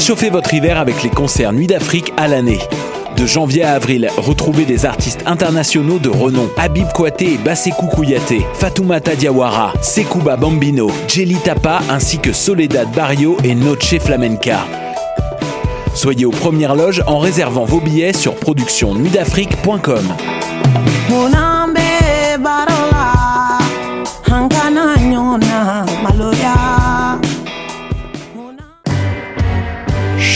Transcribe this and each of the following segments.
Réchauffez votre hiver avec les concerts Nuit d'Afrique à l'année. De janvier à avril, retrouvez des artistes internationaux de renom. Habib Kouaté et Basekou Kouyaté, Fatoumata Diawara, Sekouba Bambino, Jelly Tapa ainsi que Soledad Barrio et Noche Flamenca. Soyez aux premières loges en réservant vos billets sur productionnuitdafrique.com.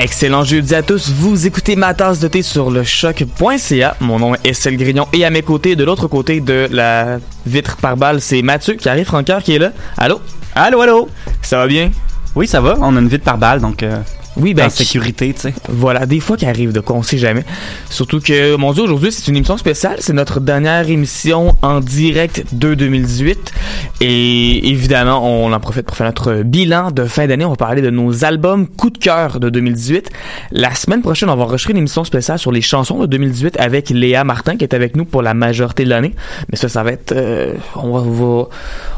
Excellent jeudi à tous. Vous écoutez ma tasse de thé sur le choc.ca. Mon nom est Estelle Grignon et à mes côtés, de l'autre côté de la vitre par balle, c'est Mathieu qui arrive, Francoeur qui est là. Allô? Allô, allô? Ça va bien? Oui, ça va. On a une vitre par balle, donc euh, Oui, ben, en sécurité, tu sais. Voilà, des fois qui arrive de quoi, on sait jamais. Surtout que, mon Dieu, aujourd'hui, c'est une émission spéciale. C'est notre dernière émission en direct de 2018. Et évidemment, on en profite pour faire notre bilan de fin d'année. On va parler de nos albums coup de cœur de 2018. La semaine prochaine, on va enregistrer une émission spéciale sur les chansons de 2018 avec Léa Martin, qui est avec nous pour la majorité de l'année. Mais ça, ça va être... euh, on, va, on va-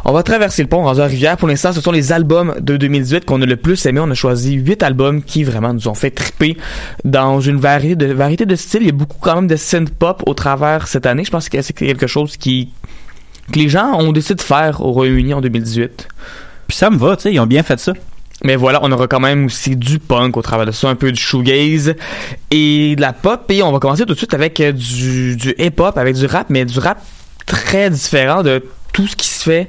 on va traverser le pont, à Rivière. Pour l'instant, ce sont les albums de 2018 qu'on a le plus aimé. On a choisi huit albums qui vraiment nous ont fait triper dans une variété de, variété de styles. Il y a beaucoup quand même de synth-pop au travers cette année. Je pense que c'est quelque chose qui que les gens ont décidé de faire au Royaume-Uni en 2018. Puis ça me va, tu sais, ils ont bien fait ça. Mais voilà, on aura quand même aussi du punk au travers de ça, un peu du shoegaze et de la pop. Et on va commencer tout de suite avec euh, du, du hip-hop, avec du rap, mais du rap très différent de tout ce qui se fait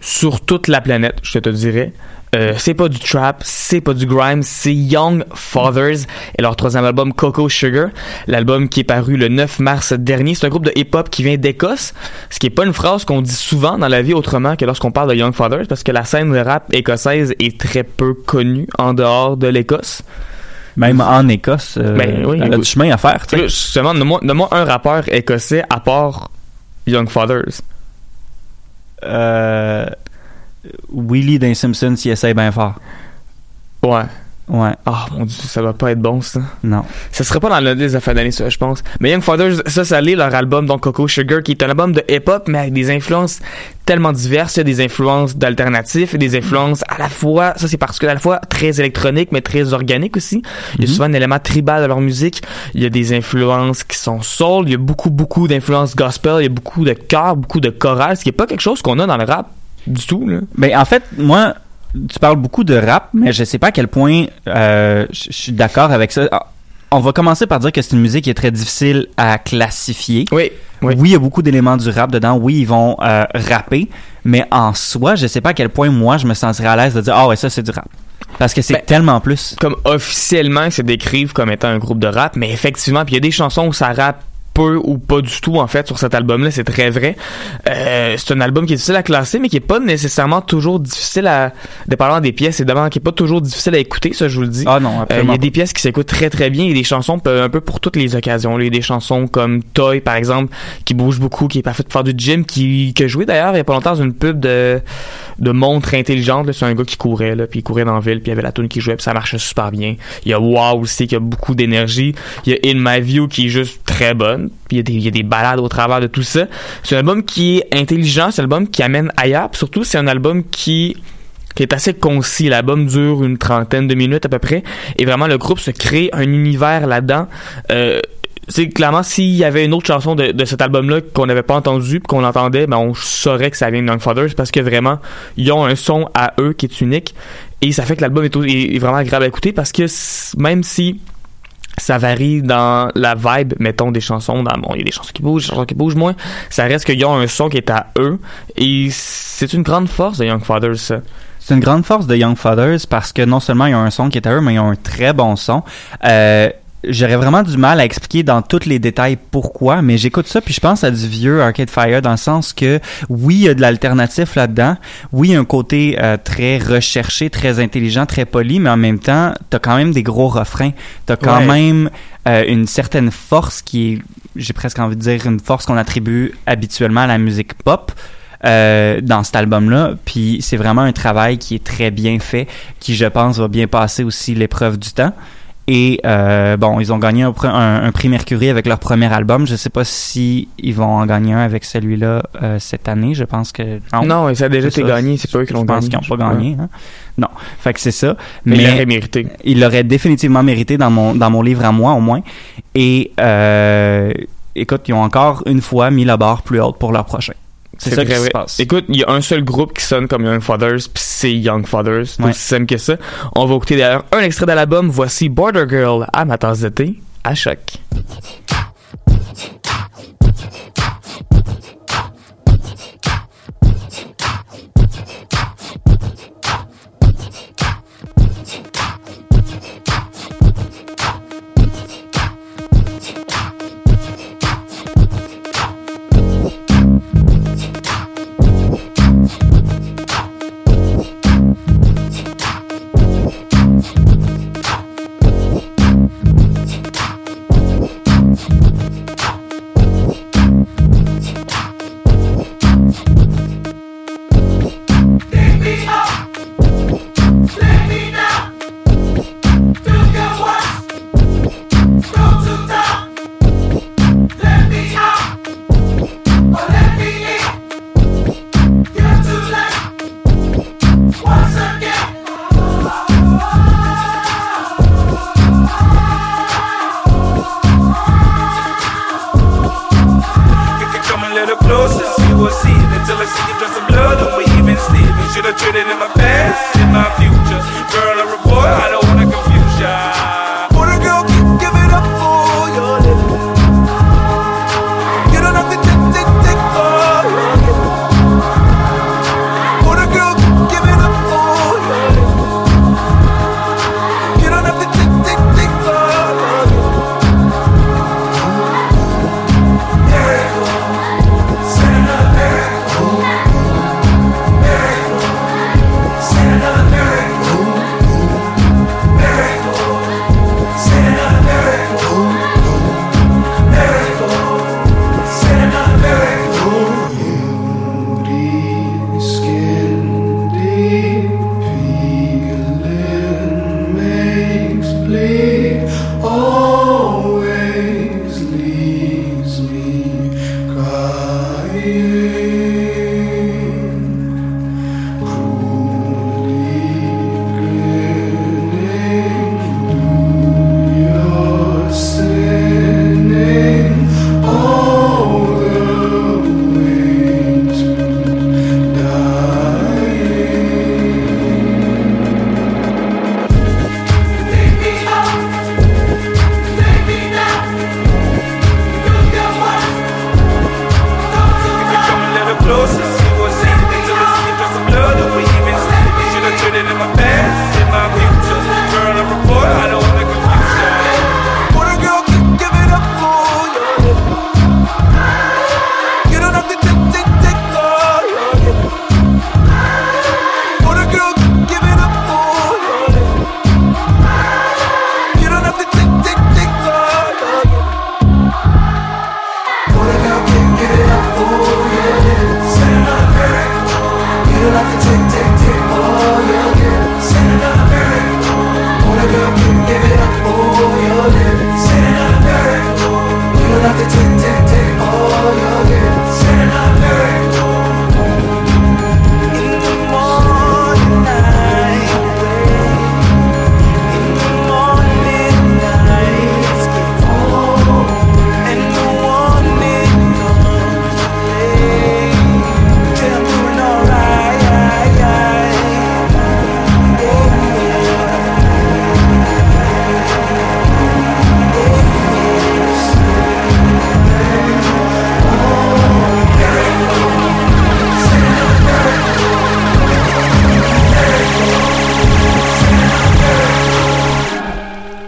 sur toute la planète, je te dirais. Euh, c'est pas du trap, c'est pas du grime, c'est Young Fathers et leur troisième album Coco Sugar, l'album qui est paru le 9 mars dernier. C'est un groupe de hip-hop qui vient d'Écosse, ce qui est pas une phrase qu'on dit souvent dans la vie autrement que lorsqu'on parle de Young Fathers, parce que la scène de rap écossaise est très peu connue en dehors de l'Écosse. Même en Écosse, euh, Ben oui, elle a oui. du chemin à faire, Justement, donne-moi donne-moi un rappeur écossais à part Young Fathers. Euh, Willie d'un Simpson s'y essaye bien fort. Ouais. Ouais, Ah mon dieu, ça va pas être bon ça. non. Ça serait pas dans le liste de fin d'année, ça, je pense. Mais Young Fathers, ça, ça l'est, leur album, donc Coco Sugar, qui est un album de hip-hop, mais avec des influences tellement diverses. Il y a des influences d'alternatifs des influences à la fois, ça c'est particulier, à la fois très électronique, mais très organique aussi. Il y a souvent un élément tribal dans leur musique. Il y a des influences qui sont soul. Il y a beaucoup, beaucoup d'influences gospel. Il y a beaucoup de chœurs, beaucoup de chorales, ce qui est pas quelque chose qu'on a dans le rap du tout, là. Ben, en fait, moi, tu parles beaucoup de rap, mais je sais pas à quel point euh, je suis d'accord avec ça. Ah, On va commencer par dire que c'est une musique qui est très difficile à classifier. Oui. Oui. Oui, il y a beaucoup d'éléments du rap dedans. Oui, ils vont euh, rapper, mais en soi, je sais pas à quel point moi je me sentirais à l'aise de dire ah ouais ça c'est du rap parce que c'est Ben, tellement plus. comme officiellement ils se décrivent comme étant un groupe de rap, mais effectivement, puis il y a des chansons où ça rappe peu ou pas du tout en fait sur cet album-là, c'est très vrai. Euh, c'est un album qui est difficile à classer, mais qui est pas nécessairement toujours difficile à, dépendamment des pièces, évidemment, qui est pas toujours difficile à écouter, ça je vous le dis. Ah non, Euh, Il y a des pièces qui s'écoutent très très bien, il y a des chansons un peu pour toutes les occasions. Il y a des chansons comme Toy par exemple, qui bouge beaucoup, qui est parfait pour faire du gym, qui que joué d'ailleurs il y a pas longtemps dans une pub de de montre intelligente. là. C'est un gars qui courait là, puis il courait dans la ville, puis il y avait la tune qui jouait, puis ça marchait super bien. Il y a Wow aussi qui a beaucoup d'énergie. Il y a In My View qui est juste très bonne. Il y a des, balades au travers de tout ça. C'est un album qui est intelligent, c'est un album qui amène ailleurs. Surtout, c'est un album qui qui est assez concis. L'album dure une trentaine de minutes à peu près. Et vraiment, le groupe se crée un univers là-dedans. Euh, c'est clairement s'il y avait une autre chanson de, cet album-là qu'on n'avait pas entendu puis qu'on entendait, ben on saurait que ça vient de Young Fathers parce que vraiment ils ont un son à eux qui est unique et ça fait que l'album est, est- vraiment agréable à écouter parce que même si ça varie dans la vibe, mettons, des chansons. Dans, il y a des chansons qui bougent, des chansons qui bougent moins. Ça reste qu'ils ont un son qui est à eux. Et c'est une grande force de Young Fathers, ça. C'est une grande force de Young Fathers parce que non seulement ils ont un son qui est à eux, mais ils ont un très bon son. Euh, J'aurais vraiment du mal à expliquer dans tous les détails pourquoi, mais j'écoute ça puis je pense à du vieux Arcade Fire dans le sens que oui, il y a de l'alternatif là-dedans. Oui, il y a un côté euh, très recherché, très intelligent, très poli, mais en même temps, t'as quand même des gros refrains. T'as quand Ouais. même euh, une certaine force qui est, j'ai presque envie de dire, une force qu'on attribue habituellement à la musique pop euh, dans cet album-là. Puis c'est vraiment un travail qui est très bien fait, qui je pense va bien passer aussi l'épreuve du temps. Et euh, bon, ils ont gagné un, pr- un- un prix Mercury avec leur premier album. Je sais pas si ils vont en gagner un avec celui-là euh, cette année. Je pense que non. Non, ça a déjà été gagné. C'est pas eux qui l'ont Je gagné. pense qu'ils n'ont pas gagné. hein. Non. Fait que c'est ça. Mais, Mais, il aurait mérité. il l'aurait définitivement mérité dans mon, dans mon livre à moi, au moins. Et euh, écoute, ils ont encore une fois mis la barre plus haute pour leur prochain. C'est ça qui se passe. Écoute, il y a un seul groupe qui sonne comme Young Fathers, puis c'est Young Fathers. C'est Ouais. aussi simple que ça. On va écouter d'ailleurs un extrait de l'album. Voici Border Girl à ma tasse d'été à choc.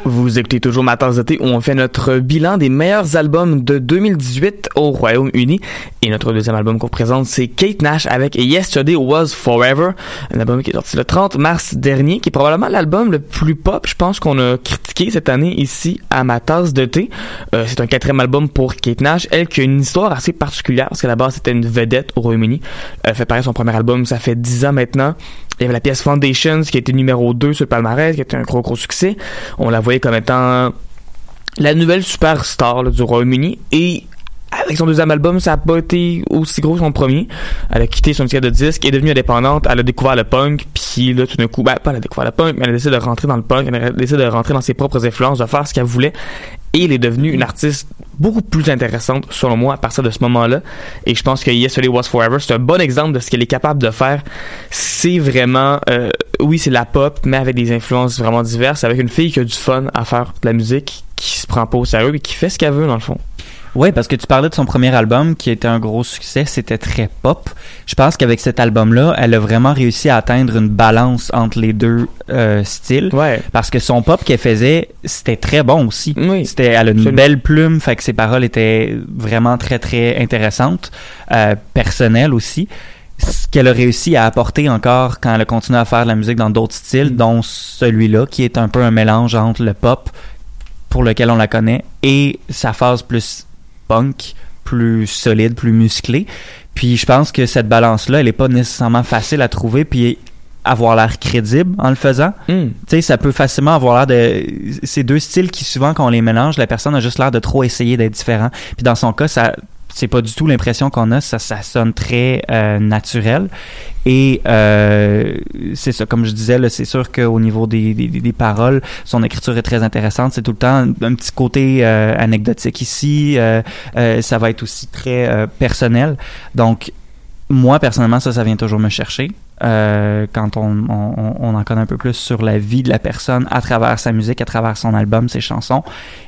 Vous écoutez toujours Ma tasse de thé où on fait notre bilan des meilleurs albums de 2018 au Royaume-Uni. Et notre deuxième album qu'on présente, c'est Kate Nash avec Yesterday Was Forever, un album qui est sorti le 30 mars dernier, qui est probablement l'album le plus pop, je pense, qu'on a critiqué cette année ici à Ma de thé. Euh, c'est un quatrième album pour Kate Nash, elle qui a une histoire assez particulière, parce qu'à la base, c'était une vedette au Royaume-Uni. Elle fait pareil son premier album, ça fait dix ans maintenant. Il y avait la pièce Foundations qui été numéro 2 sur le palmarès, qui été un gros gros succès. On la voyait comme étant la nouvelle superstar du Royaume-Uni et avec son deuxième album, ça a pas été aussi gros que son premier. Elle a quitté son disque de disque, est devenue indépendante, elle a découvert le punk, puis là tout d'un coup, ben pas elle a découvert le punk, mais elle a décidé de rentrer dans le punk, elle a décidé de rentrer dans ses propres influences, de faire ce qu'elle voulait. Et elle est devenue une artiste beaucoup plus intéressante, selon moi, à partir de ce moment-là. Et je pense que Yesterday Was Forever, c'est un bon exemple de ce qu'elle est capable de faire. C'est vraiment, euh, oui, c'est la pop, mais avec des influences vraiment diverses, avec une fille qui a du fun à faire de la musique, qui se prend pas au sérieux et qui fait ce qu'elle veut, dans le fond. Oui, parce que tu parlais de son premier album qui était un gros succès, c'était très pop. Je pense qu'avec cet album-là, elle a vraiment réussi à atteindre une balance entre les deux euh, styles. Ouais. Parce que son pop qu'elle faisait, c'était très bon aussi. Oui. C'était, elle a une belle plume, fait que ses paroles étaient vraiment très très intéressantes, euh, personnelles aussi. Ce qu'elle a réussi à apporter encore quand elle a continué à faire de la musique dans d'autres styles, Mm. dont celui-là qui est un peu un mélange entre le pop pour lequel on la connaît et sa phase plus punk, plus solide, plus musclée. Puis je pense que cette balance-là, elle est pas nécessairement facile à trouver, puis avoir l'air crédible en le faisant. Hmm. Tu sais, ça peut facilement avoir l'air de... Ces deux styles qui, souvent, quand on les mélange, la personne a juste l'air de trop essayer d'être différent. Puis dans son cas, ça c'est pas du tout l'impression qu'on a, ça, ça sonne très euh, naturel. Et euh, c'est ça, comme je disais, c'est sûr qu'au niveau des, des, des paroles, son écriture est très intéressante. C'est tout le temps un petit côté euh, anecdotique ici. Euh, euh, ça va être aussi très euh, personnel. Donc, moi, personnellement, ça, ça vient toujours me chercher. Euh, quand on, en connaît un peu plus sur la vie de la personne à travers sa musique, à travers son album, ses chansons.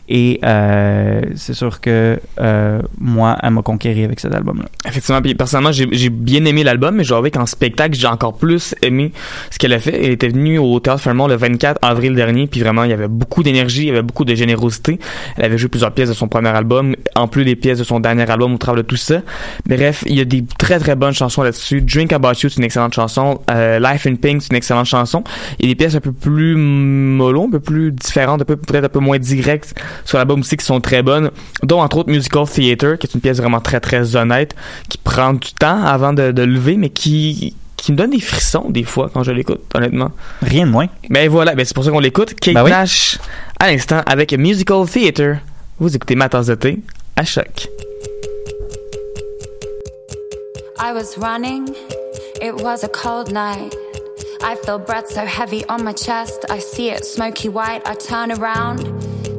Et euh, c'est sûr que euh, moi, elle m'a conquéri avec cet album-là. Effectivement, puis personnellement, j'ai bien aimé l'album, mais je avouer qu'en spectacle, j'ai encore plus aimé ce qu'elle a fait. Elle était venue au Théâtre Fairmont le 24 avril dernier, puis vraiment, il y avait beaucoup d'énergie, il y avait beaucoup de générosité. Elle avait joué plusieurs pièces de son premier album, en plus des pièces de son dernier album au travers de tout ça. Bref, il y a des très très bonnes chansons là-dessus. Drink About You, c'est une excellente chanson. Euh, Life in Pink, c'est une excellente chanson. Il y a des pièces un peu plus mollo, un peu plus différentes, un peu peut-être un peu moins directes sur l'album aussi qui sont très bonnes, dont entre autres Musical Theater, qui est une pièce vraiment très très honnête, qui prend du temps avant de, de lever, mais qui qui me donne des frissons des fois quand je l'écoute, honnêtement. Rien de moins. Mais voilà, ben c'est pour ça qu'on l'écoute. Kate Ben oui. Nash à l'instant avec Musical Theater. Vous écoutez ma tasse de thé à choc. I was running, it was a cold night. I feel breath so heavy on my chest. I see it smoky white. I turn around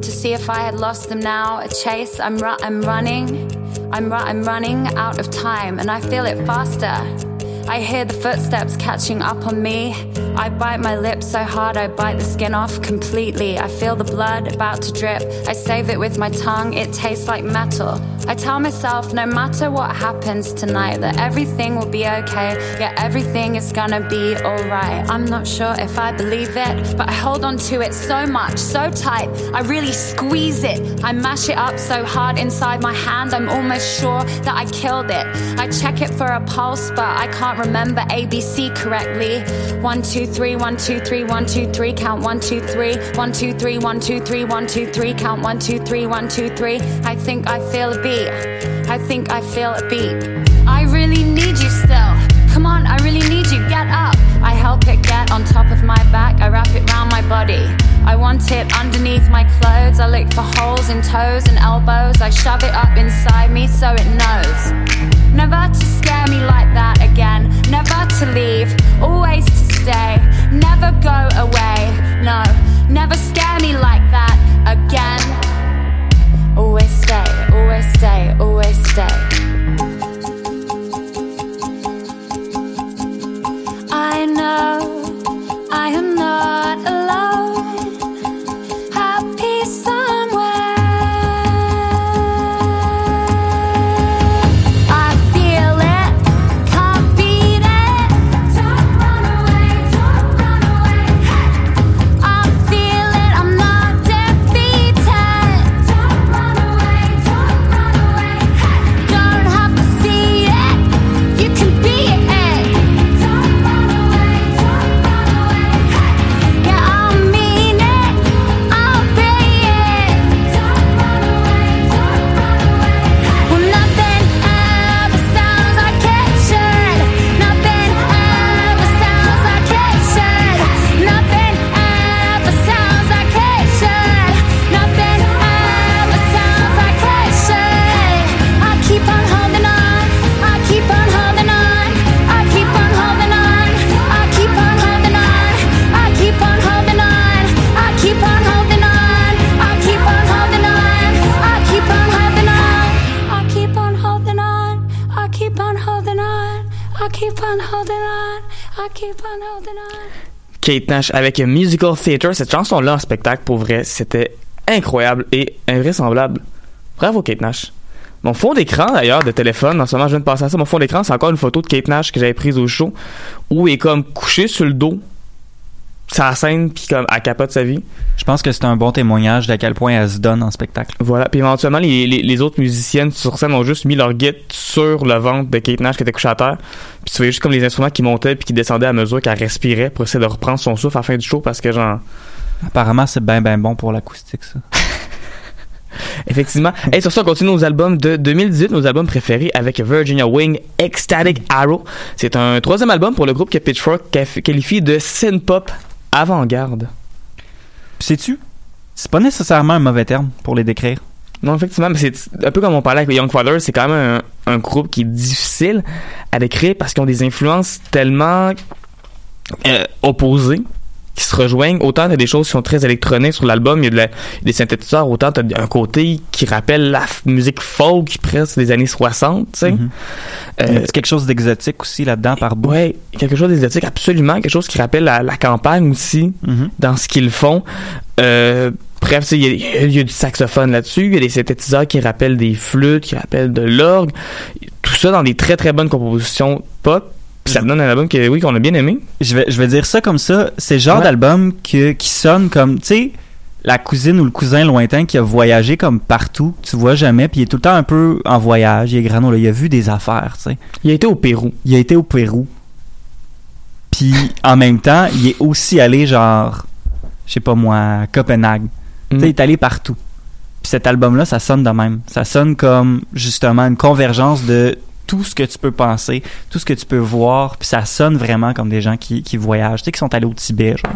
to see if I had lost them now. A chase, I'm, ru- I'm running. I'm, ru- I'm running out of time and I feel it faster. I hear the footsteps catching up on me. I bite my lips so hard I bite the skin off completely. I feel the blood about to drip. I save it with my tongue, it tastes like metal. I tell myself no matter what happens tonight, that everything will be okay. Yeah, everything is gonna be alright. I'm not sure if I believe it, but I hold on to it so much, so tight. I really squeeze it. I mash it up so hard inside my hand, I'm almost sure that I killed it. I check it for a pulse, but I can't remember ABC correctly. One, two, three, one, two, three, one, two, three, count one, two, three, one, two, three, one, two, three, one, two, three, count one, two, three, one, two, three. I think I feel a beat. I think I feel a beat. I really need you still. Come on, I really need you. Get up. I help it get on top of my back, I wrap it round my body. I want it underneath my clothes. I look for holes in toes and elbows. I shove it up inside me so it knows. Never to scare me like that again. Never to leave, always to stay. Never go away. No, never scare me like that again. Always stay, always stay, always stay. Kate Nash avec Musical Theater. Cette chanson-là en spectacle, pour vrai, c'était incroyable et invraisemblable. Bravo, Kate Nash. Mon fond d'écran, d'ailleurs, de téléphone, en ce moment, je viens de passer à ça. Mon fond d'écran, c'est encore une photo de Kate Nash que j'avais prise au show, où elle est comme couchée sur le dos, sa scène, puis comme, elle capote sa vie. Je pense que c'est un bon témoignage d'à quel point elle se donne en spectacle. Voilà. Puis éventuellement, les, les, les autres musiciennes sur scène ont juste mis leur guide sur le ventre de Kate Nash qui était couchée à terre. Puis tu voyais juste comme les instruments qui montaient puis qui descendaient à mesure qu'elle respirait pour essayer de reprendre son souffle à la fin du show parce que genre... Apparemment, c'est bien, bien bon pour l'acoustique, ça. Effectivement. Et sur ça, on continue nos albums de 2018, nos albums préférés avec Virginia Wing, Ecstatic Arrow. C'est un troisième album pour le groupe que Pitchfork qualifie de synth-pop avant-garde. Sais-tu? C'est pas nécessairement un mauvais terme pour les décrire. Non, effectivement, mais c'est un peu comme on parlait avec Young Fathers, c'est quand même un, un groupe qui est difficile à décrire parce qu'ils ont des influences tellement euh, opposées qui se rejoignent. Autant t'as des choses qui sont très électroniques sur l'album, il y a de la- des synthétiseurs, autant t'as un côté qui rappelle la musique folk presque des années 60, tu sais. Euh, y a quelque chose d'exotique aussi là-dedans par bout? Ouais, quelque chose d'exotique, absolument. Quelque chose qui rappelle la, la campagne aussi, Mhm. dans ce qu'ils font. Euh, bref, tu sais, il y, il y a du saxophone là-dessus, il y a des synthétiseurs qui rappellent des flûtes, qui rappellent de l'orgue. Tout ça dans des très très bonnes compositions pop. Puis ça donne un album que, oui, qu'on a bien aimé. Je vais, je vais dire ça comme ça. C'est le genre Ouais. d'album que, qui sonne comme, tu sais, la cousine ou le cousin lointain qui a voyagé comme partout, tu vois jamais, puis il est tout le temps un peu en voyage, il est grano, là, il a vu des affaires, tu sais. Il a été au Pérou. Il a été au Pérou. Puis en même temps, il est aussi allé genre, je sais pas moi, à Copenhague. Tu sais, il est allé partout. Puis cet album-là, ça sonne de même. Ça sonne comme justement une convergence de tout ce que tu peux penser, tout ce que tu peux voir, puis ça sonne vraiment comme des gens qui, qui voyagent, tu sais, qui sont allés au Tibet, genre.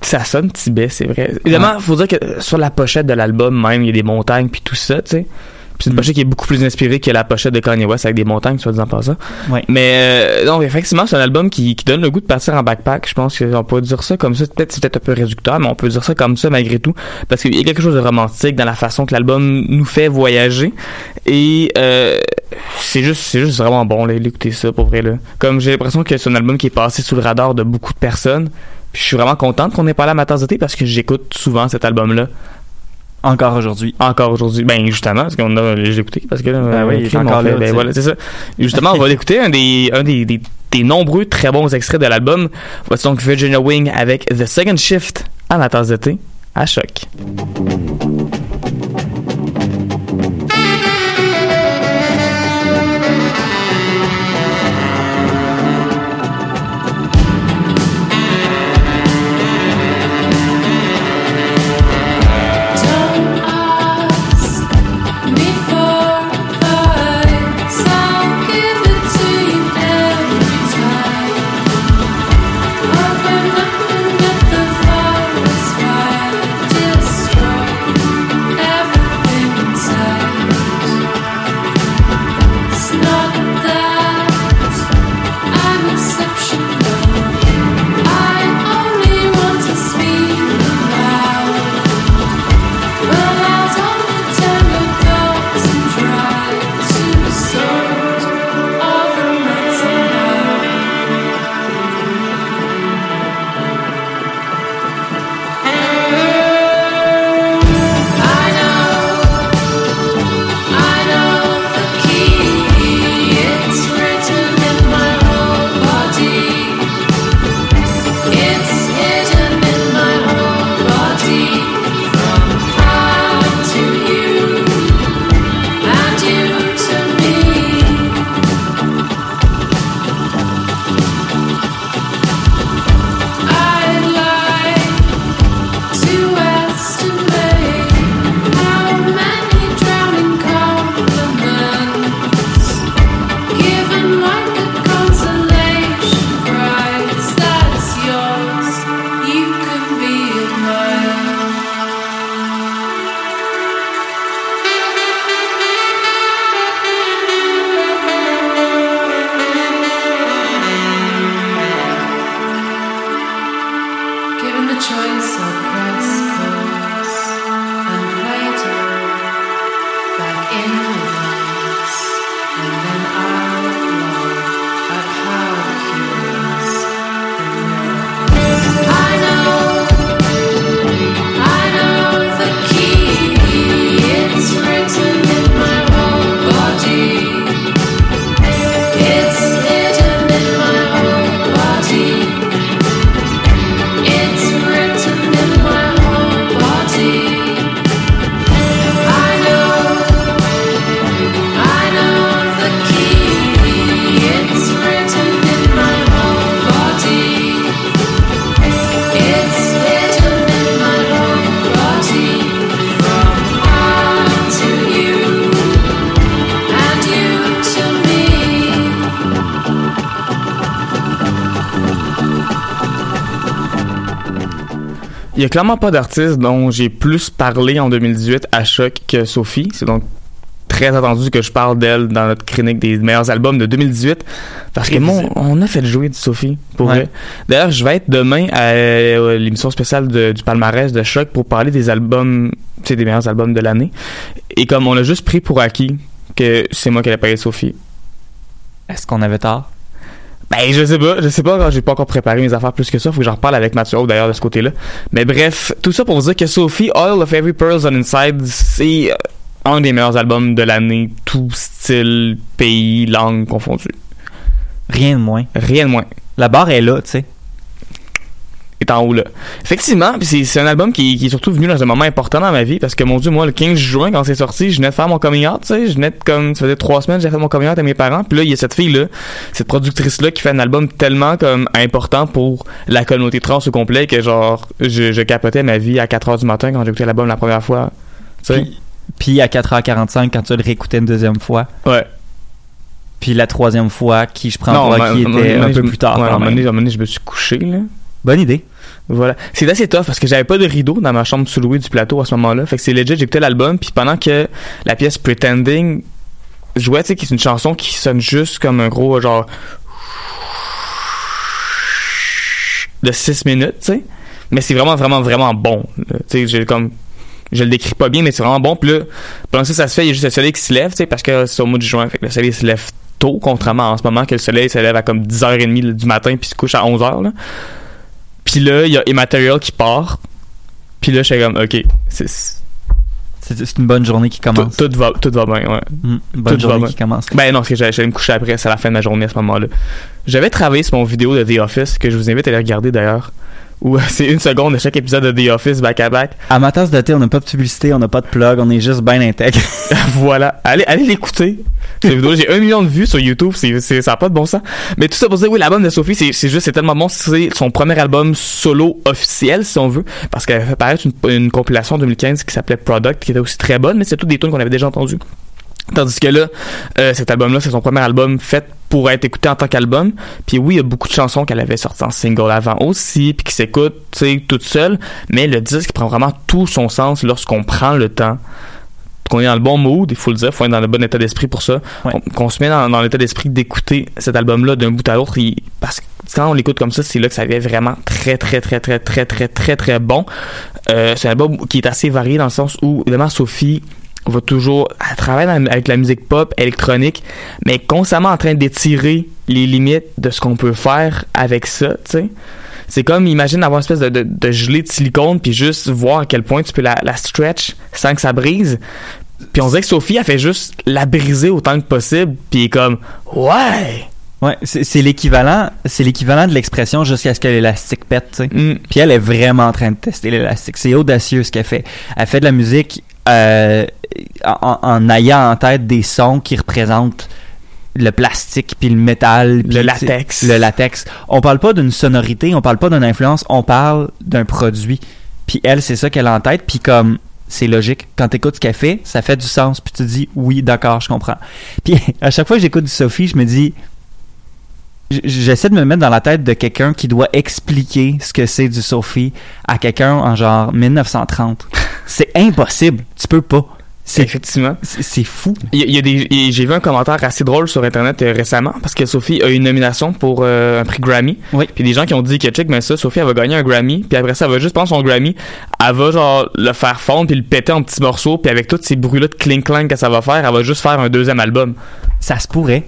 Ça sonne Tibet, c'est vrai. Évidemment, faut dire que sur la pochette de l'album même, il y a des montagnes puis tout ça, tu sais. C'est une Mm. pochette qui est beaucoup plus inspirée que la pochette de Kanye West avec des montagnes, soit disant pas ça. Ouais. Mais euh, non, effectivement, c'est un album qui, qui donne le goût de partir en backpack. Je pense qu'on peut dire ça comme ça. Peut-être c'est peut-être un peu réducteur, mais on peut dire ça comme ça malgré tout, parce qu'il y a quelque chose de romantique dans la façon que l'album nous fait voyager. Et euh, c'est juste, c'est juste vraiment bon là, d'écouter ça pour vrai là. Comme j'ai l'impression que c'est un album qui est passé sous le radar de beaucoup de personnes. Puis je suis vraiment contente qu'on ait parlé à ma tasse de thé parce que j'écoute souvent cet album-là. Encore aujourd'hui. Encore aujourd'hui. Ben justement, parce qu'on a j'ai écouté parce que là, Ben oui, il est encore fait- là, ben voilà, c'est ça. Justement, on va l'écouter un des un des, des, des nombreux très bons extraits de l'album. Voici donc Virginia Wing avec The Second Shift à ma tasse de thé à choc. Il y a clairement pas d'artiste dont j'ai plus parlé en 2018 à Choc que Sophie. C'est donc très attendu que je parle d'elle dans notre chronique des meilleurs albums de 2018 parce que mon, on a fait jouer du Sophie pour Ouais. D'ailleurs, je vais être demain à euh, l'émission spéciale de- du palmarès de Choc pour parler des albums, tu sais, des meilleurs albums de l'année. Et comme on a juste pris pour acquis que c'est moi qui allais parler de Sophie. Est-ce qu'on avait tort? Ben, je sais pas, je sais pas, j'ai pas encore préparé mes affaires plus que ça, faut que j'en reparle avec Mathieu d'ailleurs de ce côté-là. Mais bref, tout ça pour vous dire que Sophie, Oil of Every Pearls on Inside, c'est euh, un des meilleurs albums de l'année, tout style, pays, langue confondu. Rien de moins. Rien de moins. La barre est là, tu sais. Est en haut là. Effectivement, puis c'est, c'est un album qui, qui est surtout venu dans un moment important dans ma vie parce que mon dieu, moi, le 15 juin, quand c'est sorti, je venais de faire mon coming out, tu sais, je venais de comme, ça faisait trois semaines, j'ai fait mon coming out à mes parents, puis là, il y a cette fille-là, cette productrice-là qui fait un album tellement comme important pour la communauté trans au complet que genre, je, je capotais ma vie à 4 heures du matin quand j'écoutais l'album la première fois. Tu sais? Puis, puis à 4h45, quand tu le réécoutais une deuxième fois. Ouais. Puis la troisième fois, qui je prends à- à- était un peu plus tard. ouais, à un moment même. donné, à un moment donné, je me suis couché, là. Bonne idée. Voilà. C'est assez tough parce que j'avais pas de rideau dans ma chambre sous-louée du plateau à ce moment-là. Fait que c'est legit, j'écoutais l'album, puis pendant que la pièce Pretending jouait, tu sais, qui est une chanson qui sonne juste comme un gros, genre, de 6 minutes, tu sais. Mais c'est vraiment, vraiment, vraiment bon. Tu sais, comme, je le décris pas bien, mais c'est vraiment bon. Puis là, pendant que ça, se fait, il y a juste le soleil qui se lève, tu sais, parce que c'est au mois de juin. Fait que le soleil se lève tôt, contrairement à en ce moment que le soleil se lève à comme 10h30 du matin puis se couche à 11h, là. Puis là, il y a Immaterial qui part. Puis là, je suis comme, OK, c'est, C'est une bonne journée qui commence. tout va, tout va bien, ouais. Mm, une bonne tout va journée bien. qui commence. Ben non, parce que j'allais me coucher après, c'est la fin de ma journée à ce moment-là. J'avais travaillé sur mon vidéo de The Office, que je vous invite à aller regarder d'ailleurs. Où euh, c'est une seconde de chaque épisode de The Office back à. À ma tasse de thé, on n'a pas de publicité, on n'a pas de plug, on est juste bien intègre. voilà. Allez, allez l'écouter. Cette vidéo, j'ai un million de vues sur YouTube, c'est, c'est, ça n'a pas de bon sens. Mais tout ça pour dire, oui, l'album de Sophie, c'est, c'est juste, c'est tellement bon, c'est son premier album solo officiel, si on veut, parce qu'elle a fait paraître une, une compilation en 2015 qui s'appelait Product, qui était aussi très bonne, mais c'est toutes des tunes qu'on avait déjà entendues. Tandis que là, euh, cet album-là, c'est son premier album fait pour être écouté en tant qu'album. Puis oui, il y a beaucoup de chansons qu'elle avait sorties en single avant aussi, puis qui s'écoutent, tu sais, toute seule. Mais le disque prend vraiment tout son sens lorsqu'on prend le temps qu'on est dans le bon mood, il faut le dire, faut être dans le bon état d'esprit pour ça. Ouais. Qu'on- se met dans, dans l'état d'esprit d'écouter cet album-là d'un bout à l'autre, parce que quand on l'écoute comme ça, c'est là que ça devient vraiment très, très, très, très, très, très, très, très bon. Euh, c'est un album qui est assez varié dans le sens où, évidemment, Sophie va toujours, elle travaille avec la musique pop, électronique, mais constamment en train d'étirer les limites de ce qu'on peut faire avec ça, tu sais. C'est comme, imagine avoir une espèce de, de, de gelée de silicone, puis juste voir à quel point tu peux la, la stretch sans que ça brise. Puis on dirait que Sophie, a fait juste la briser autant que possible, puis elle est comme, ouais! Ouais, c'est c'est l'équivalent, c'est l'équivalent de l'expression jusqu'à ce que l'élastique pète, tu sais. Mm. Puis elle est vraiment en train de tester l'élastique. C'est audacieux ce qu'elle fait. Elle fait de la musique euh, en, en ayant en tête des sons qui représentent le plastique puis le métal puis, Le latex. le latex on parle pas d'une sonorité on parle pas d'une influence on parle d'un produit puis elle c'est ça qu'elle a en tête puis comme c'est logique quand t'écoutes ce qu'elle fait ça fait du sens puis tu te dis oui d'accord je comprends puis à chaque fois que j'écoute du Sophie je me dis J'essaie de me mettre dans la tête de quelqu'un qui doit expliquer ce que c'est du Sophie à quelqu'un en genre 1930. C'est impossible. Tu peux pas. C'est Effectivement. c'est fou. Il y a, des, j'ai vu un commentaire assez drôle sur internet euh, récemment parce que Sophie a eu une nomination pour euh, un prix Grammy. Oui. Puis des gens qui ont dit que check mais ça Sophie elle va gagner un Grammy puis après ça elle va juste prendre son Grammy, elle va genre le faire fondre puis le péter en petits morceaux puis avec tous ces bruits là de clink clank que ça va faire, elle va juste faire un deuxième album. Ça se pourrait.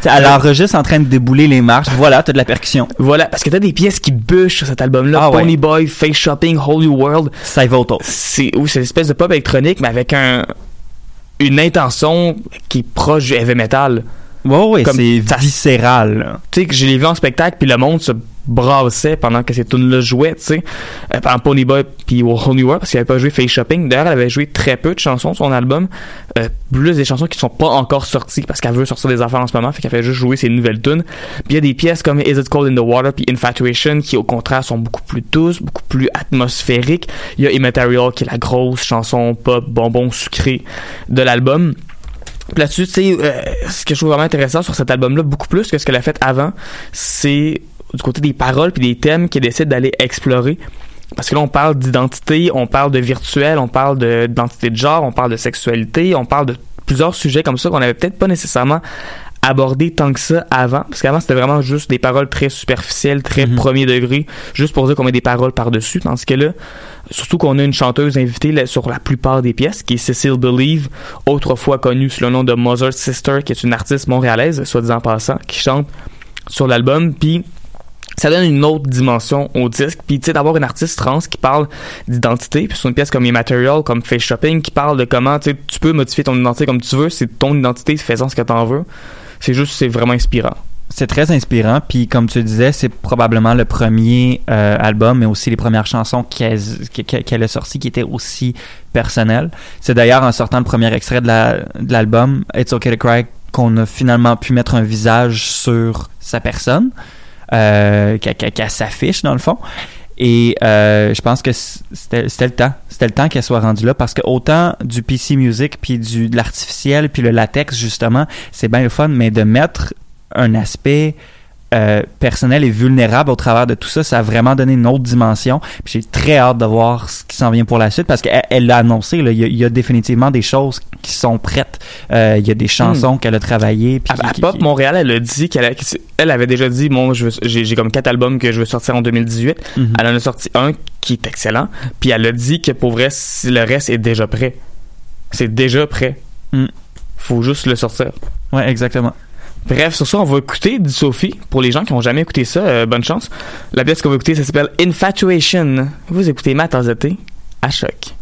T'sais, elle enregistre en train de débouler les marches. Voilà, t'as de la percussion. Voilà, parce que t'as des pièces qui bûchent sur cet album là, Ah ouais. Pony Boy, Face Shopping, Holy World. C'est oui, c'est une espèce de pop électronique mais avec un une intention qui est proche du heavy metal. Ouais, ouais, Comme c'est viscéral. tu sais que je l'ai vu en spectacle puis le monde se brassait pendant que ces tunes là jouaient tu sais. Euh, pendant Pony Boy puis Whole New World parce qu'elle avait pas joué Face Shopping. D'ailleurs elle avait joué très peu de chansons sur son album. Euh, plus des chansons qui sont pas encore sorties parce qu'elle veut sortir des affaires en ce moment fait qu'elle fait juste jouer ses nouvelles tunes. Puis il y a des pièces comme Is It Cold in the Water puis Infatuation qui au contraire sont beaucoup plus douces beaucoup plus atmosphériques. Il y a Immaterial qui est la grosse chanson pop bonbon sucré de l'album. Là-dessus, tu sais, euh, ce que je trouve vraiment intéressant sur cet album-là, beaucoup plus que ce qu'elle a fait avant, c'est du côté des paroles puis des thèmes qu'elle décide d'aller explorer. Parce que là, on parle d'identité, on parle de virtuel, on parle de- d'identité de genre, on parle de sexualité, on parle de plusieurs sujets comme ça qu'on avait peut-être pas nécessairement abordé tant que ça avant. Parce qu'avant, c'était vraiment juste des paroles très superficielles, très Mhm. premier degré, juste pour dire qu'on met des paroles par-dessus. Tandis que là, surtout qu'on a une chanteuse invitée là, sur la plupart des pièces, qui est Cecile Believe, autrefois connue sous le nom de Mother Sister, qui est une artiste montréalaise, soit disant en passant, qui chante sur l'album. Puis ça donne une autre dimension au disque. Puis, tu sais, d'avoir une artiste trans qui parle d'identité, puis sur une pièce comme Immaterial, comme Face Shopping, qui parle de comment, tu peux modifier ton identité comme tu veux, c'est ton identité, faisant ce que t'en veux. C'est juste, c'est vraiment inspirant. C'est très inspirant, puis comme tu disais, c'est probablement le premier euh, album, mais aussi les premières chansons qu'elle a sorties qui étaient aussi personnelles. C'est d'ailleurs en sortant le premier extrait de l'album, It's Okay to Cry, qu'on a finalement pu mettre un visage sur sa personne, euh, qu'elle s'affiche dans le fond. Et euh, je pense que c'était c'était le temps. C'était le temps qu'elle soit rendue là parce que autant du PC music puis du de l'artificiel puis le latex justement, c'est bien le fun, mais de mettre un aspect euh, personnel et vulnérable au travers de tout ça, ça a vraiment donné une autre dimension. J'ai très hâte de voir ce qui s'en vient pour la suite parce qu'elle elle l'a annoncé. là, Il y, a- il y a définitivement des choses qui sont prêtes. Euh, il y a des chansons qu'elle a travaillées. puis À, à qui- Pop qui- Montréal, elle a dit qu'elle elle avait déjà dit, bon, j'ai comme quatre albums que je veux sortir en 2018. Mhm. Elle en a sorti un qui est excellent. Puis elle a dit que pour vrai, si le reste est déjà prêt. C'est déjà prêt. Mm. Faut juste le sortir. Ouais, exactement. Bref, sur ça, on va écouter du Sophie. Pour les gens qui ont jamais écouté ça, euh, bonne chance. La pièce qu'on va écouter, ça s'appelle Infatuation. Vous écoutez Matt à choc.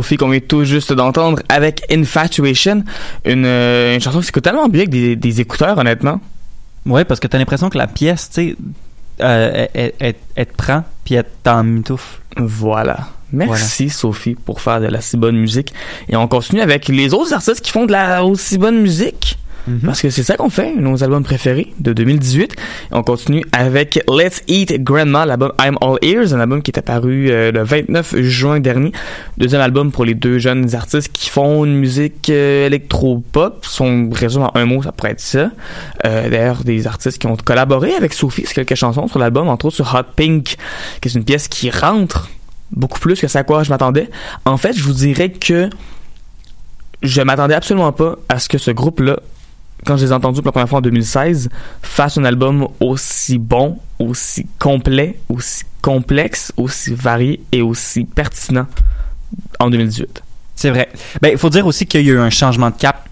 Sophie qu'on vient tout juste d'entendre avec Infatuation, une, euh, une chanson qui s'écoute tellement bien avec des, des écouteurs honnêtement. Ouais, parce que t'as l'impression que la pièce, tu sais, euh, elle, elle- elle te prend, puis elle t'emmitouffe. Voilà. Merci Sophie pour faire de la si bonne musique. Et on continue avec les autres artistes qui font de la aussi bonne musique. Parce que c'est ça qu'on fait, nos albums préférés de 2018. Et on continue avec Let's Eat Grandma, l'album I'm All Ears, un album qui est apparu euh, le 29 juin dernier. Deuxième album pour les deux jeunes artistes qui font une musique euh, électro-pop. Son résumé en un mot, ça pourrait être ça. Euh, D'ailleurs, des artistes qui ont collaboré avec Sophie sur quelques chansons sur l'album, entre autres sur Hot Pink, qui est une pièce qui rentre beaucoup plus que ça à quoi je m'attendais. En fait, je vous dirais que je m'attendais absolument pas à ce que ce groupe-là, quand je les ai entendus pour la première fois en 2016, fasse un album aussi bon, aussi complet, aussi complexe, aussi varié et aussi pertinent en 2018. C'est vrai. Ben, il faut dire aussi qu'il y a eu un changement de cap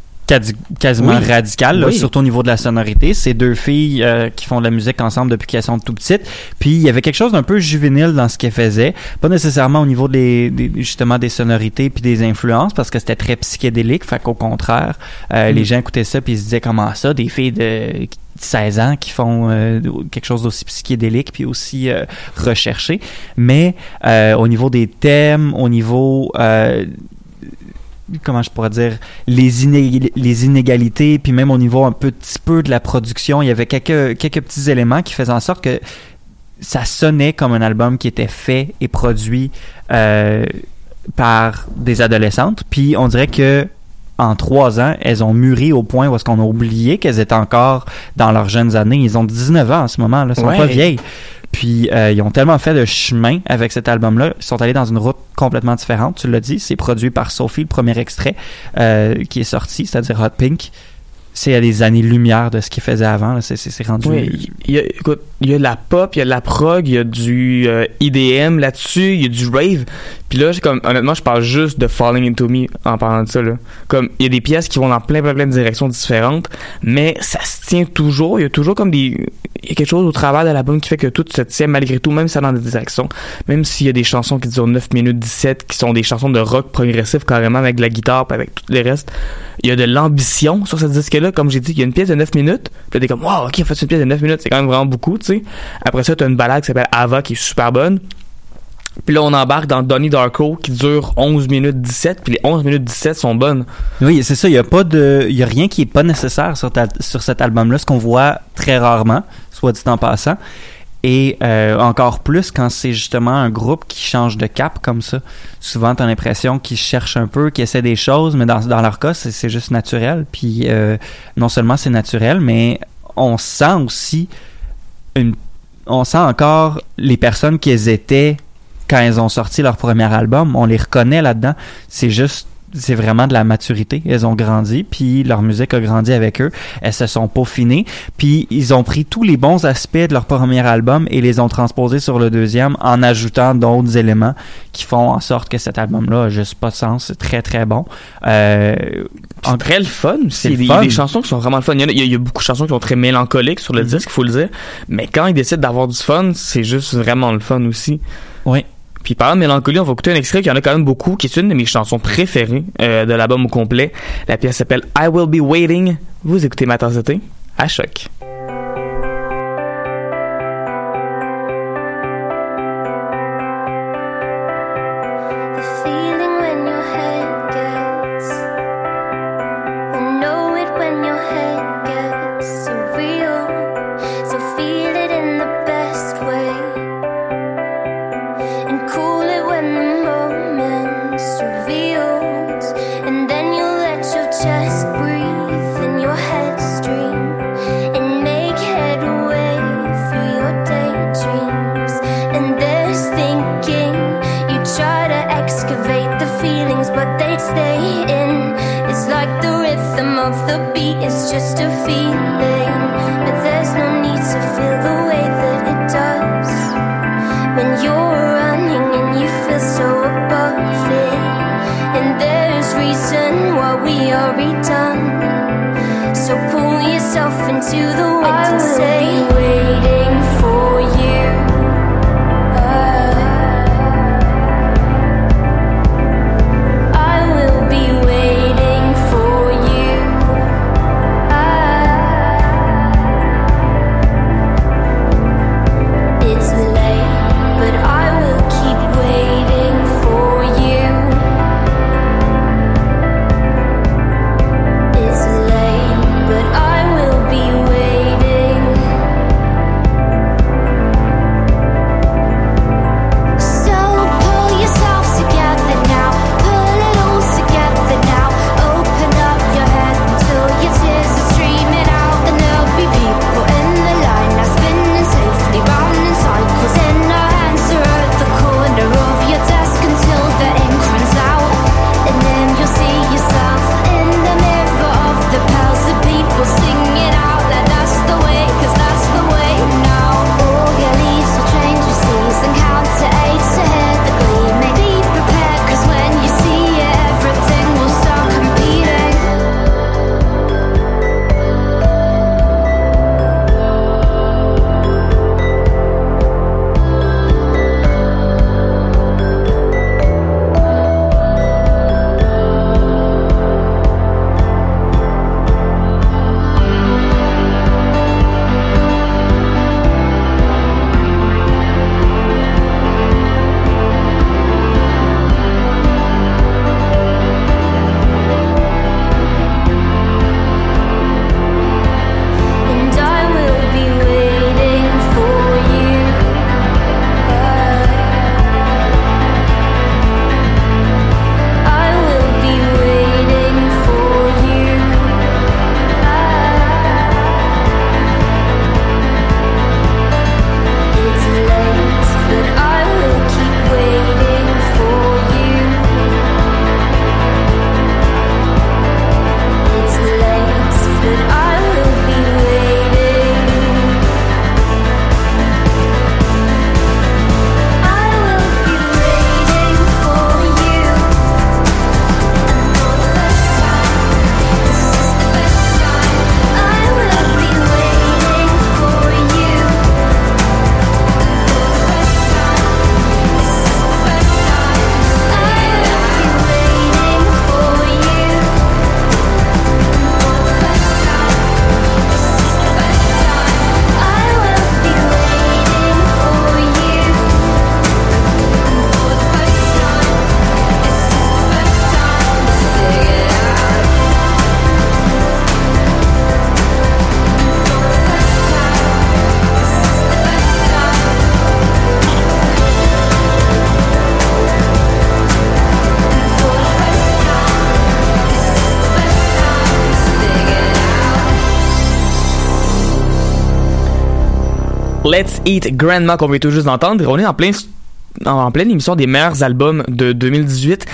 quasiment Oui. radical, là, Oui. surtout au niveau de la sonorité. C'est deux filles euh, qui font de la musique ensemble depuis qu'elles sont tout petites. Puis il y avait quelque chose d'un peu juvénile dans ce qu'elles faisaient. Pas nécessairement au niveau des, des- justement des sonorités puis des influences, parce que c'était très psychédélique. Fait qu'au contraire, euh, Mm. les gens écoutaient ça puis ils se disaient comment ça, des filles de 16 ans qui font euh, quelque chose d'aussi psychédélique puis aussi euh, recherché. Mais euh, au niveau des thèmes, au niveau euh, comment je pourrais dire les, iné- les inégalités puis même au niveau un petit peu de la production il y avait quelques quelques petits éléments qui faisaient en sorte que ça sonnait comme un album qui était fait et produit euh, par des adolescentes puis on dirait que en trois ans, elles ont mûri au point où est-ce qu'on a oublié qu'elles étaient encore dans leurs jeunes années. Ils ont 19 ans en ce moment, là, ils sont Ouais. pas vieilles. Puis euh, ils ont tellement fait de chemin avec cet album-là, ils sont allés dans une route complètement différente. Tu l'as dit, c'est produit par Sophie, le premier extrait euh, qui est sorti, c'est-à-dire Hot Pink. C'est à des années-lumière de ce qu'il faisait avant. C'est- rendu. Oui, il y a, écoute, il y a de la pop, il y a de la prog, il y a du euh, IDM là-dessus, il y a du rave. Puis là, comme honnêtement, je parle juste de Falling Into Me en parlant de ça là. Comme il y a des pièces qui vont dans plein plein plein de directions différentes, mais ça se tient toujours, il y a toujours comme des il y a quelque chose au travers de l'album qui fait que tout se tient malgré tout, même si ça dans des directions. Même s'il y a des chansons qui durent 9 minutes 17 qui sont des chansons de rock progressif carrément avec de la guitare puis avec tout le reste. Il y a de l'ambition sur ce disque-là, comme j'ai dit, il y a une pièce de 9 minutes. Puis t'es comme, wow, ok, on fait une pièce de 9 minutes, c'est quand même vraiment beaucoup, tu sais. Après ça, t'as une balade qui s'appelle Ava qui est super bonne. Puis là, on embarque dans Donnie Darko qui dure 11 minutes 17, puis les 11 minutes 17 sont bonnes. Oui, c'est ça. Il y a pas de, rien qui est pas nécessaire sur, sur cet album-là, ce qu'on voit très rarement, soit dit en passant. Et euh, encore plus quand c'est justement un groupe qui change de cap comme ça. Souvent, t'as l'impression qu'ils cherchent un peu, qu'ils essaient des choses, mais dans, leur cas, c'est juste naturel. Puis euh, non seulement c'est naturel, mais on sent aussi une, on sent encore les personnes qu'elles étaient quand elles ont sorti leur premier album. On les reconnaît là-dedans. C'est juste c'est vraiment de la maturité. Elles ont grandi, puis leur musique a grandi avec eux. Elles se sont peaufinées, puis ils ont pris tous les bons aspects de leur premier album et les ont transposés sur le deuxième en ajoutant d'autres éléments qui font en sorte que cet album-là a juste pas de sens. C'est très, très bon. Euh, C'est très le fun C'est aussi. le Il y a fun. des chansons qui sont vraiment le fun. Il y, en a, il y a- beaucoup de chansons qui sont très mélancoliques sur le Mhm. disque, il faut le dire. Mais quand ils décident d'avoir du fun, c'est juste vraiment le fun aussi. Oui. Puis parlant de mélancolie, on va écouter un extrait qui en a quand même beaucoup, qui est une de mes chansons préférées euh, de l'album au complet. La pièce s'appelle I Will Be Waiting. Vous écoutez ma à choc. Let's Eat Grandma qu'on vient tout juste d'entendre. On est en plein en pleine émission des meilleurs albums de 2018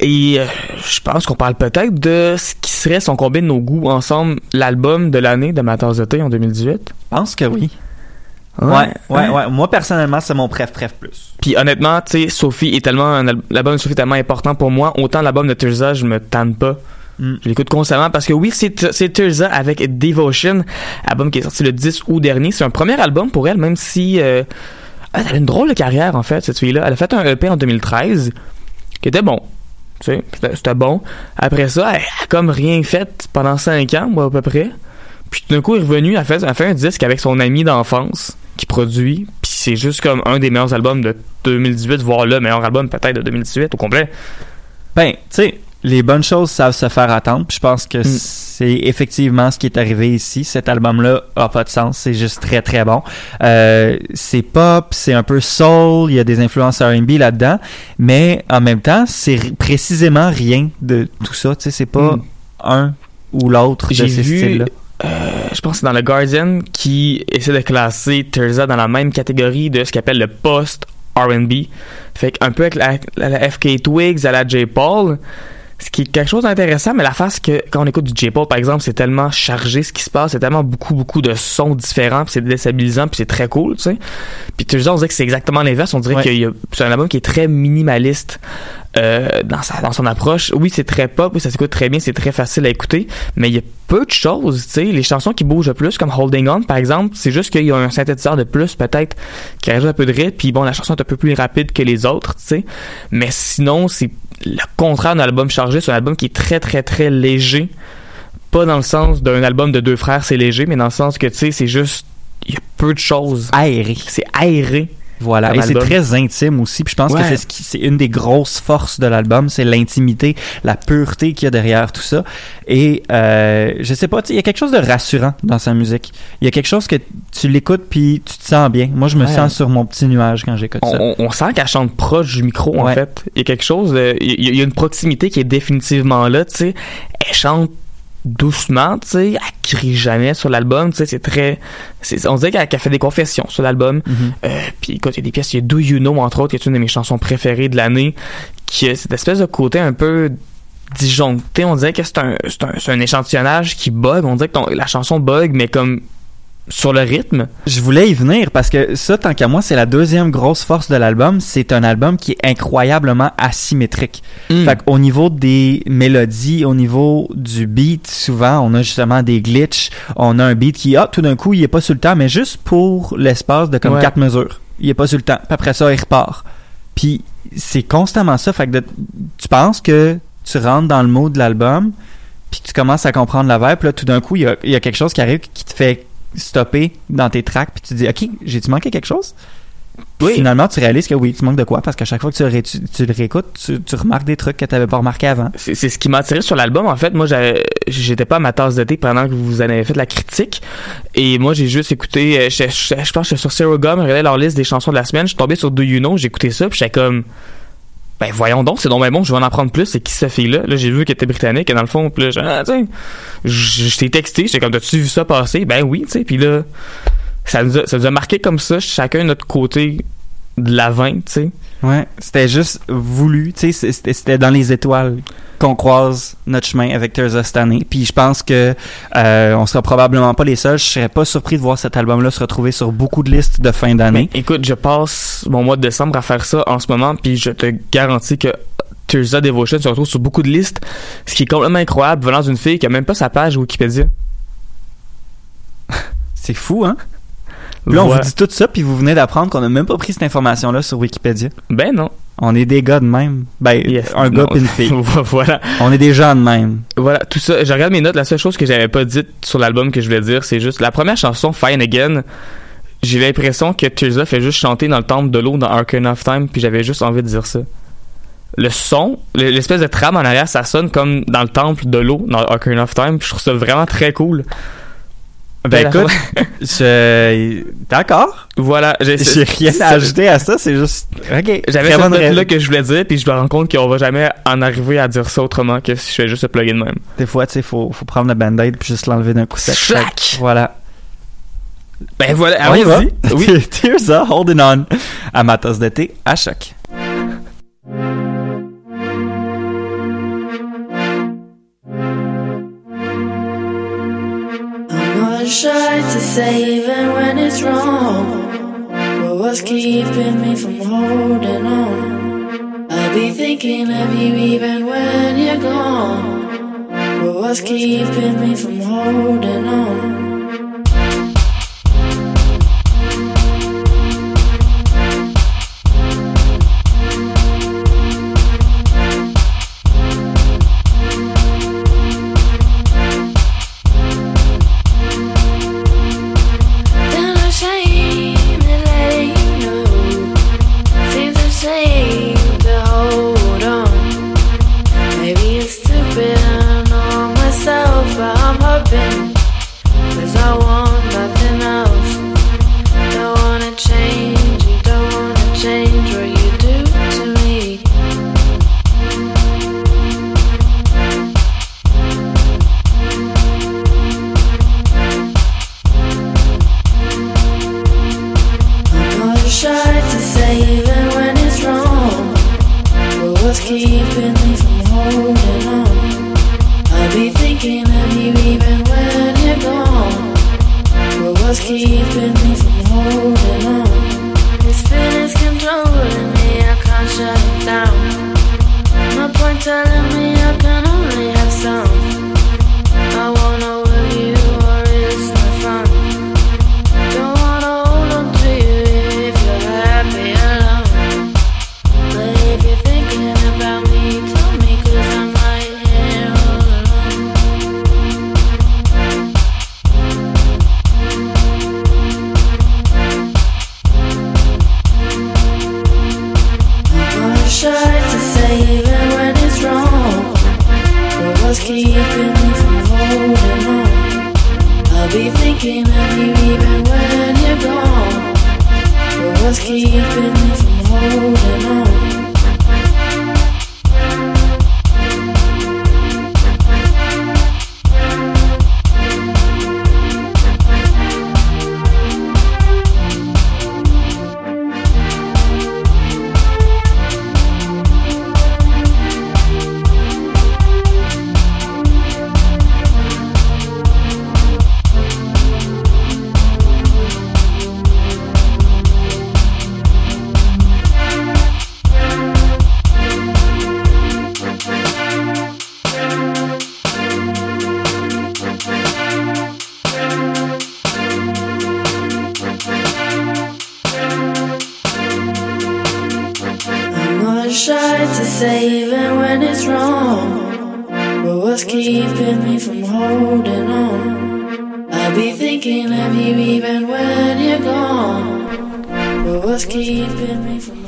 et euh, je pense qu'on parle peut-être de ce qui serait si on combine nos goûts ensemble l'album de l'année de Matters de Thé en 2018. Je pense que oui. Ouais, Ouais, ouais, hein? ouais. Moi, personnellement, c'est mon préf, préf plus. Puis honnêtement, tu sais, Sophie est tellement l'album de Sophie est tellement important pour moi, autant l'album de Tirza, je me tanne pas. Mm. Je l'écoute constamment parce que oui, c'est Tirza avec Devotion, album qui est sorti le 10 août dernier. C'est un premier album pour elle, même si euh, elle a une drôle de carrière en fait, cette fille-là. Elle a fait un EP en 2013 qui était bon. Tu sais, c'était- c'était bon. Après ça, elle a comme rien fait pendant 5 ans, moi, à peu près. Puis tout d'un coup, elle est revenue, elle a fait, elle a fait un disque avec son ami d'enfance qui produit. Puis c'est juste comme un des meilleurs albums de 2018, voire le meilleur album peut-être de 2018 au complet. Ben, tu sais, les bonnes choses savent se faire attendre. Puis je pense que c'est effectivement ce qui est arrivé ici. Cet album-là a pas de sens. C'est juste très très bon. Euh, c'est pop, c'est un peu soul. Il y a des influences R&B là-dedans, mais en même temps, c'est précisément rien de tout ça. Tu sais, c'est pas Mm. un ou l'autre de ces vu, styles-là. euh, je pense que c'est dans le Guardian qui essaie de classer Terza dans la même catégorie de ce qu'il appelle le post R&B. Fait qu'un peu avec la, la- la FK Twigs à la J. Paul. Ce qui est quelque chose d'intéressant, mais la face que quand on écoute du J. Paul, par exemple, c'est tellement chargé ce qui se passe, c'est tellement beaucoup, beaucoup de sons différents, puis c'est déstabilisant, puis c'est très cool, tu sais. Puis Terza, on dirait que c'est exactement l'inverse. On dirait Ouais. que c'est un album qui est très minimaliste. euh, dans, sa, dans son approche. Oui, c'est très pop, ça s'écoute très bien, c'est très facile à écouter, mais il y a peu de choses, tu sais. Les chansons qui bougent le plus, comme Holding On, par exemple, c'est juste qu'il y a un synthétiseur de plus, peut-être, qui rajoute un peu de rythme, puis bon, la chanson est un peu plus rapide que les autres, tu sais. Mais sinon, c'est le contraire d'un album chargé, c'est un album qui est très, très, très léger. Pas dans le sens d'un album de deux frères, c'est léger, mais dans le sens que, tu sais, c'est juste, il y a peu de choses. Aéré. C'est aéré. Voilà, et c'est très intime aussi. Puis je pense Ouais. que c'est ce qui, c'est une des grosses forces de l'album, c'est l'intimité, la pureté qu'il y a derrière tout ça. Et euh, je sais pas, il y a quelque chose de rassurant dans sa musique. Il y a quelque chose que tu l'écoutes puis tu te sens bien. Moi, je me Ouais. sens sur mon petit nuage quand j'écoute ça. On, sent qu'elle chante proche du micro, en fait. Il y a quelque chose, de- il y a une proximité qui est définitivement là, tu sais. Elle chante doucement, tu sais. Elle crie jamais sur l'album, tu sais. C'est très, c'est, on dirait qu'elle, qu'elle fait des confessions sur l'album. Mhm. Euh, puis écoute, il y a des pièces, il y a Do You Know, entre autres, qui est une de mes chansons préférées de l'année, qui a cette espèce de côté un peu disjoncté. On dirait que c'est un, c'est un, c'est un échantillonnage qui bug. On dirait que ton- la chanson bug, mais comme sur le rythme. Je voulais y venir parce que ça, tant qu'à moi, c'est la deuxième grosse force de l'album. C'est un album qui est incroyablement asymétrique. Mm. Fait qu'au niveau des mélodies, au niveau du beat, souvent, on a justement des glitches. On a un beat qui, ah, tout d'un coup, il est pas sur le temps, mais juste pour l'espace de comme Ouais. quatre mesures. Il est pas sur le temps. Puis après ça, il repart. Puis c'est constamment ça. Fait que de- tu penses que tu rentres dans le mot de l'album, puis tu commences à comprendre la vibe, puis là, tout d'un coup, il y a, il y a quelque chose qui arrive qui te fait stopper dans tes tracks, puis tu dis, OK, j'ai-tu manqué quelque chose? Oui. Finalement, tu réalises que oui, tu manques de quoi, parce qu'à chaque fois que tu, le ré- tu- tu le réécoutes, tu, tu remarques des trucs que tu n'avais pas remarqué avant. c'est c'est ce qui m'a attiré sur l'album en fait moi j'étais pas à ma tasse de thé pendant que vous en avez fait la critique et moi j'ai juste écouté euh, je, je- je pense que sur Zero Gum je regardais leur liste des chansons de la semaine je suis tombé sur Do You Know j'ai écouté ça puis j'étais comme ben voyons donc c'est donc ben bon je vais en apprendre plus c'est qui cette fille là j'ai vu qu'elle était britannique et dans le fond puis là ah, je je t'ai texté j'étais comme t'as-tu vu ça passer? Ben oui tu sais puis là ça nous, a, ça a marqué comme ça chacun notre côté de l'avant tu sais. Ouais, c'était juste voulu, tu sais, c'était dans les étoiles qu'on croise notre chemin avec Thursday cette année. Puis je pense que euh, on sera probablement pas les seuls. Je serais pas surpris de voir cet album-là se retrouver sur beaucoup de listes de fin d'année. Écoute, je passe mon mois de décembre à faire ça en ce moment, puis je te garantis que Thursday Devotion se retrouve sur beaucoup de listes, ce qui est complètement incroyable venant d'une fille qui a même pas sa page Wikipédia. C'est fou, hein? Puis Là, on vous dit tout ça, puis vous venez d'apprendre qu'on a même pas pris cette information-là sur Wikipédia. Ben non. On est des gars de même. Ben, Yes. un gars pis une fille. voilà. On est des gens de même. Voilà, tout ça. Je regarde mes notes. La seule chose que j'avais pas dite sur l'album que je voulais dire, c'est juste la première chanson, Fine Again. J'ai l'impression que Tirza fait juste chanter dans le temple de l'eau dans Arcane of Time, puis j'avais juste envie de dire ça. Le son, le- l'espèce de trame en arrière, ça sonne comme dans le temple de l'eau dans Arcane of Time, puis je trouve ça vraiment très cool. Ben Belle écoute, je... D'accord? Voilà, j'ai rien à ajouter à ça, c'est juste... OK. J'avais cette note-là que je voulais dire, puis je me rends compte qu'on va jamais en arriver à dire ça autrement que si je fais juste le plugin même. Des fois, tu sais, faut, faut prendre le band-aid puis juste l'enlever d'un coup sec. Que, Voilà. Ben voilà, allons-y. Oui. Tears are holding on. À ma tasse de thé, à choc. Shy to say even when it's wrong. But what's keeping me from holding on? I'll be thinking of you even when you're gone. But what's keeping me from holding on? Controlling me, I can't holding on? I'll be thinking of you even when you're gone. But what's keeping me from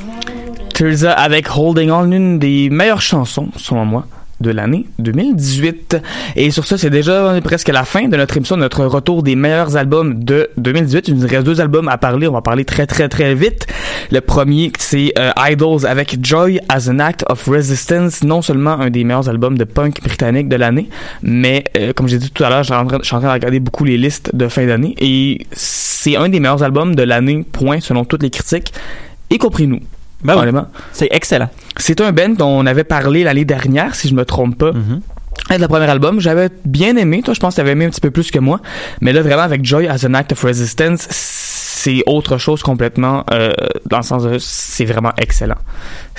Tirza avec Holding On, l'une des meilleures chansons, selon moi, de l'année 2018. Et sur ça, c'est déjà presque la fin de notre émission, notre retour des meilleurs albums de 2018. Il nous reste deux albums à parler. On va parler très très très vite. Le premier, c'est euh, Idols avec Joy as an Act of Resistance. Non seulement un des meilleurs albums de punk britannique de l'année, mais euh, comme j'ai dit tout à l'heure, je suis en train de regarder beaucoup les listes de fin d'année. Et c'est un des meilleurs albums de l'année, point, selon toutes les critiques, y compris nous. Ben oui. C'est excellent. C'est un band dont on avait parlé l'année dernière, si je me trompe pas. Avec le premier album, j'avais bien aimé. Toi, je pense que t'avais aimé un petit peu plus que moi. Mais là, vraiment, avec Joy as an Act of Resistance, c'est autre chose complètement, euh, dans le sens de, c'est vraiment excellent.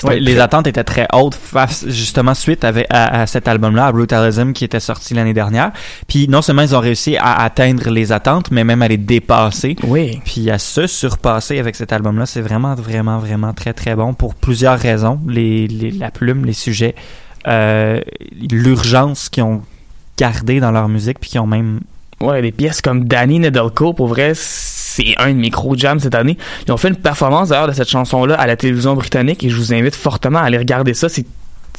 Ouais, les attentes étaient très hautes face justement suite à, à cet album-là, à Brutalism, qui était sorti l'année dernière. Puis non seulement ils ont réussi à atteindre les attentes, mais même à les dépasser. Oui. Puis à se surpasser avec cet album-là, c'est vraiment, vraiment, vraiment très, très bon pour plusieurs raisons. Les, les- la plume, les sujets, euh, l'urgence qu'ils ont gardé dans leur musique, puis qui ont même Ouais, des pièces comme Danny Nedelko, pour vrai, c'est un de mes gros jams cette année. Ils ont fait une performance d'ailleurs de cette chanson-là à la télévision britannique et je vous invite fortement à aller regarder ça.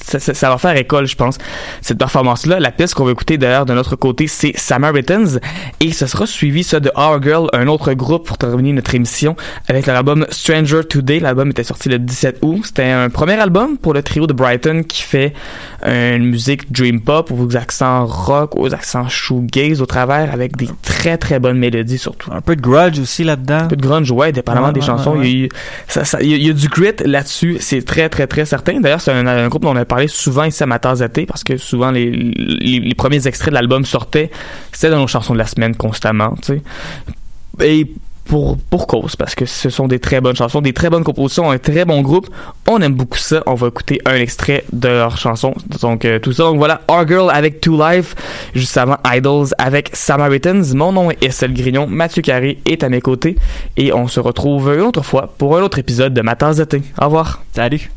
Ça, ça- ça va faire école, je pense, cette performance-là. La pièce qu'on va écouter d'ailleurs de notre côté, c'est Samaritans. Et ce sera suivi, ça, de Our Girl, un autre groupe pour terminer notre émission, avec leur album Stranger Today. L'album était sorti le 17 août. C'était un premier album pour le trio de Brighton qui fait une musique dream pop aux accents rock, aux accents shoegaze au travers, avec des très très bonnes mélodies surtout. un peu de grudge aussi là-dedans. Un peu de grunge, ouais, dépendamment Ouais, des ouais, chansons. ouais, y a ça, il y a du grit là-dessus, c'est très très très certain. D'ailleurs, c'est un, un groupe dont on a parlé souvent ici à ma tasse de thé, parce que souvent les, premiers extraits de l'album sortaient, c'était dans nos chansons de la semaine constamment, tu sais. Et pour, pour cause, parce que ce sont des très bonnes chansons, des très bonnes compositions, un très bon groupe. On aime beaucoup ça. On va écouter un extrait de leur chanson. Donc, euh, tout ça. Donc voilà, Our Girl avec Two Life, juste avant Idols avec Samaritans. Mon nom est Estelle Grignon, Mathieu Carré est à mes côtés et on se retrouve une autre fois pour un autre épisode de Ma tasse. Au revoir. Salut.